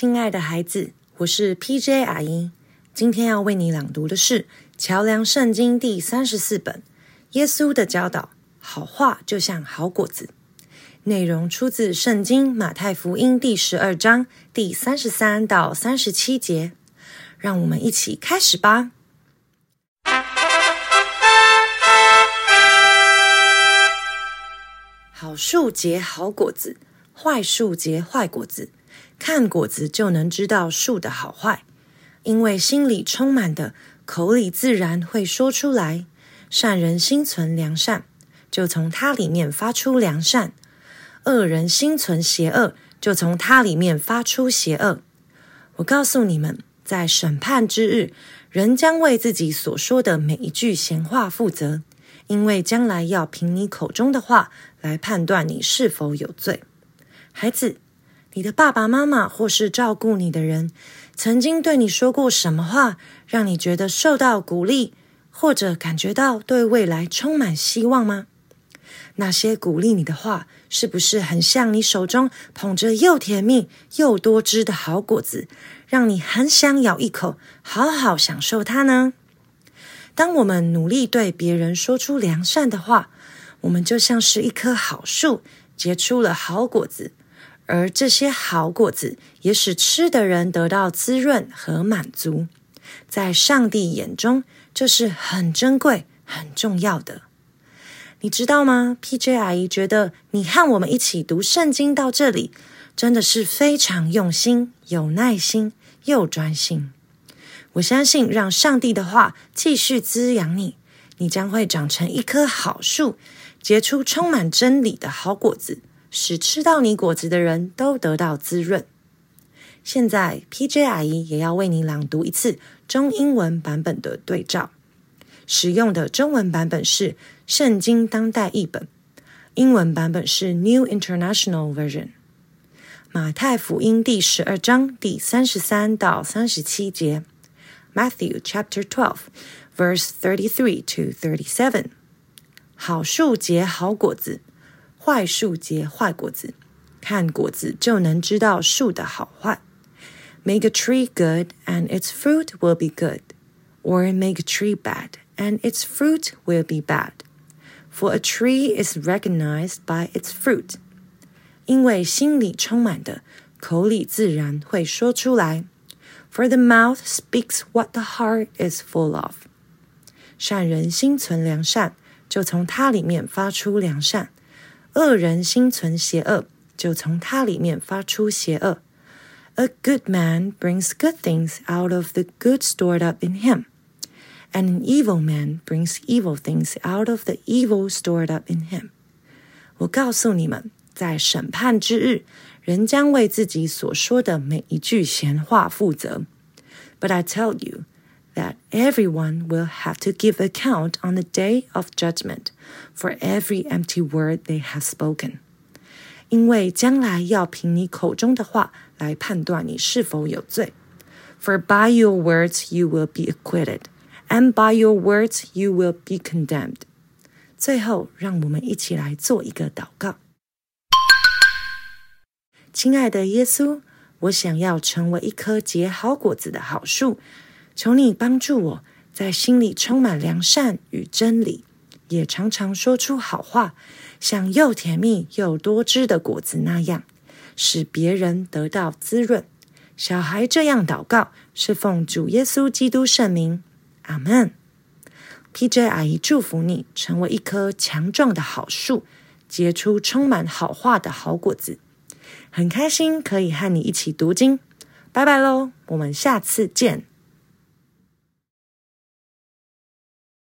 亲爱的孩子，我是 P.J. 阿姨。今天要为你朗读的是《桥梁圣经》第三十四本《耶稣的教导》。好话就像好果子。内容出自圣经马太福音第十二章第三十三到三十七节。让我们一起开始吧。好树结好果子，坏树结坏果子。看果子就能知道树的好坏，因为心里充满的，口里自然会说出来。善人心存良善，就从他里面发出良善；恶人心存邪恶，就从他里面发出邪恶。我告诉你们，在审判之日，人将为自己所说的每一句闲话负责，因为将来要凭你口中的话来判断你是否有罪。孩子。你的爸爸妈妈或是照顾你的人，曾经对你说过什么话，让你觉得受到鼓励，或者感觉到对未来充满希望吗？那些鼓励你的话，是不是很像你手中捧着又甜蜜又多汁的好果子，让你很想咬一口，好好享受它呢？当我们努力对别人说出良善的话，我们就像是一棵好树，结出了好果子。而这些好果子也使吃的人得到滋润和满足，在上帝眼中，这是很珍贵、很重要的。你知道吗？P.J. 阿姨觉得你和我们一起读圣经到这里，真的是非常用心、有耐心又专心。我相信，让上帝的话继续滋养你，你将会长成一棵好树，结出充满真理的好果子。使吃到你果子的人都得到滋润。现在，P.J. 阿姨也要为你朗读一次中英文版本的对照。使用的中文版本是《圣经当代译本》，英文版本是 New International Version。马太福音第十二章第三十三到三十七节，Matthew Chapter Twelve, Verse Thirty-three to Thirty-seven。好树结好果子。坏树结坏果子，看果子就能知道树的好坏。Make a tree good, and its fruit will be good, or make a tree bad, and its fruit will be bad. For a tree is recognized by its fruit. 因为心里充满的，口里自然会说出来。For the mouth speaks what the heart is full of. 善人心存良善，就从它里面发出良善。 恶人心存邪恶，就从他里面发出邪恶。A good man brings good things out of the good stored up in him, and an evil man brings evil things out of the evil stored up in him. 我告诉你们，在审判之日，人将为自己所说的每一句闲话负责。But I tell you that everyone will have to give account on the day of judgment for every empty word they have spoken. 因为将来要凭你口中的话来判断你是否有罪。For by your words you will be acquitted, and by your words you will be condemned. 最后，让我们一起来做一个祷告。亲爱的耶稣，我想要成为一棵结好果子的好树。 求你帮助我，在心里充满良善与真理，也常常说出好话，像又甜蜜又多汁的果子那样，使别人得到滋润。小孩这样祷告，是奉主耶稣基督圣名，阿门。P.J. 阿姨祝福你，成为一棵强壮的好树，结出充满好话的好果子。很开心可以和你一起读经，拜拜喽，我们下次见。